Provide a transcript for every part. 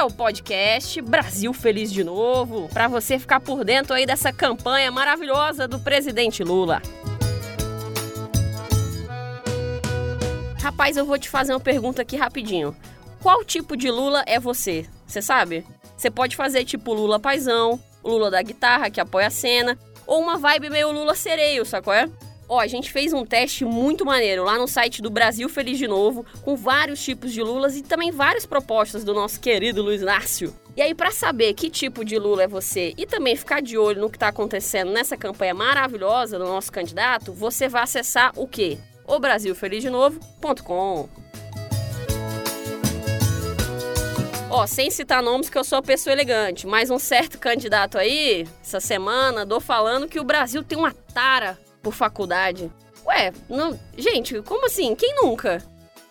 é o podcast Brasil Feliz de Novo, para você ficar por dentro aí dessa campanha maravilhosa do presidente Lula. Rapaz, eu vou te fazer uma pergunta aqui rapidinho. Qual tipo de Lula é você? Você sabe? Você pode fazer tipo Lula paisão, Lula da guitarra que apoia a cena, ou uma vibe meio Lula sereio, sacou? É? Ó, a gente fez um teste muito maneiro lá no site do Brasil Feliz de Novo, com vários tipos de lulas e também várias propostas do nosso querido Luiz Nácio. E aí, para saber que tipo de Lula é você e também ficar de olho no que está acontecendo nessa campanha maravilhosa do nosso candidato, você vai acessar o quê? o brasilfelizdenovo.com. Ó, sem citar nomes que eu sou uma pessoa elegante, mas um certo candidato aí, essa semana, andou falando que o Brasil tem uma tara por faculdade. Ué, não, gente, como assim? Quem nunca?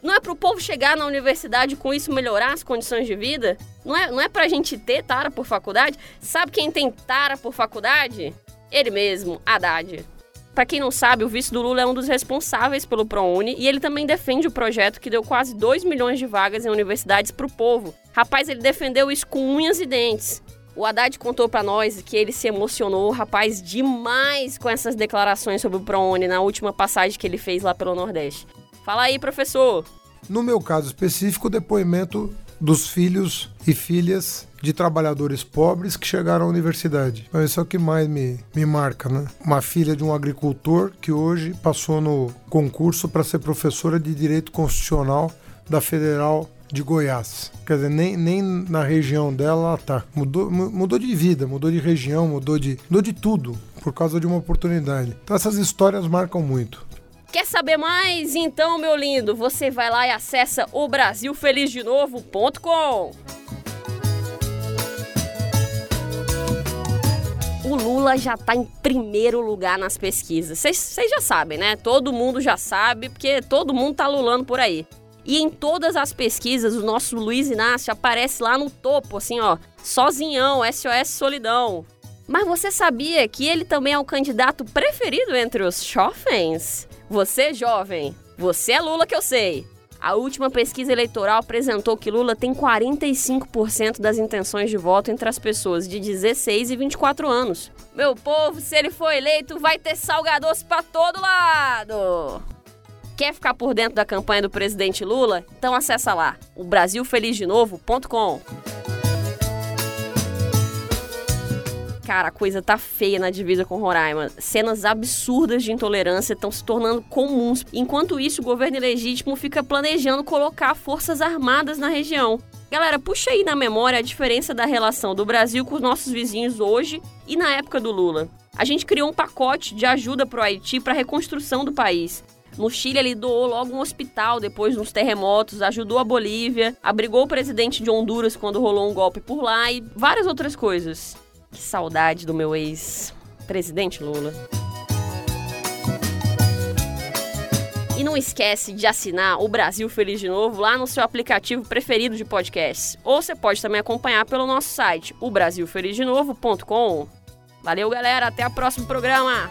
Não é pro povo chegar na universidade com isso melhorar as condições de vida? Não é, não é pra gente ter tara por faculdade? Sabe quem tem tara por faculdade? Ele mesmo, Haddad. Para quem não sabe, o vice do Lula é um dos responsáveis pelo ProUni e ele também defende o projeto que deu quase 2 milhões de vagas em universidades para o povo. Rapaz, ele defendeu isso com unhas e dentes. O Haddad contou para nós que ele se emocionou, rapaz, demais com essas declarações sobre o ProUni na última passagem que ele fez lá pelo Nordeste. Fala aí, professor. No meu caso específico, o depoimento dos filhos e filhas de trabalhadores pobres que chegaram à universidade. Então, isso é o que mais me, me marca, né? Uma filha de um agricultor que hoje passou no concurso para ser professora de Direito Constitucional da Federal de Goiás. Quer dizer, nem, nem na região dela ela tá. Mudou, mudou de vida, mudou de região, mudou de, mudou de tudo por causa de uma oportunidade. Então essas histórias marcam muito. Quer saber mais? Então, meu lindo, você vai lá e acessa o brasilfelizdenovo.com. o Lula já está em primeiro lugar nas pesquisas. Vocês já sabem, né? Todo mundo já sabe, porque todo mundo tá lulando por aí. E em todas as pesquisas, o nosso Luiz Inácio aparece lá no topo, assim, ó, sozinhão, SOS Solidão. Mas você sabia que ele também é o candidato preferido entre os jovens? Você, jovem, você é Lula que eu sei. A última pesquisa eleitoral apresentou que Lula tem 45% das intenções de voto entre as pessoas de 16 e 24 anos. Meu povo, se ele for eleito, vai ter salgadoce para todo lado. Quer ficar por dentro da campanha do presidente Lula? Então acessa lá, o brasilfelizdenovo.com. cara, a coisa tá feia na divisa com Roraima. Cenas absurdas de intolerância estão se tornando comuns. Enquanto isso, o governo ilegítimo fica planejando colocar forças armadas na região. Galera, puxa aí na memória a diferença da relação do Brasil com os nossos vizinhos hoje e na época do Lula. A gente criou um pacote de ajuda para o Haiti para reconstrução do país. No Chile, ele doou logo um hospital depois dos terremotos, ajudou a Bolívia, abrigou o presidente de Honduras quando rolou um golpe por lá e várias outras coisas. Que saudade do meu ex-presidente Lula. E não esquece de assinar o Brasil Feliz de Novo lá no seu aplicativo preferido de podcast. Ou você pode também acompanhar pelo nosso site, o brasilfelizdenovo.com. Valeu, galera. Até o próximo programa.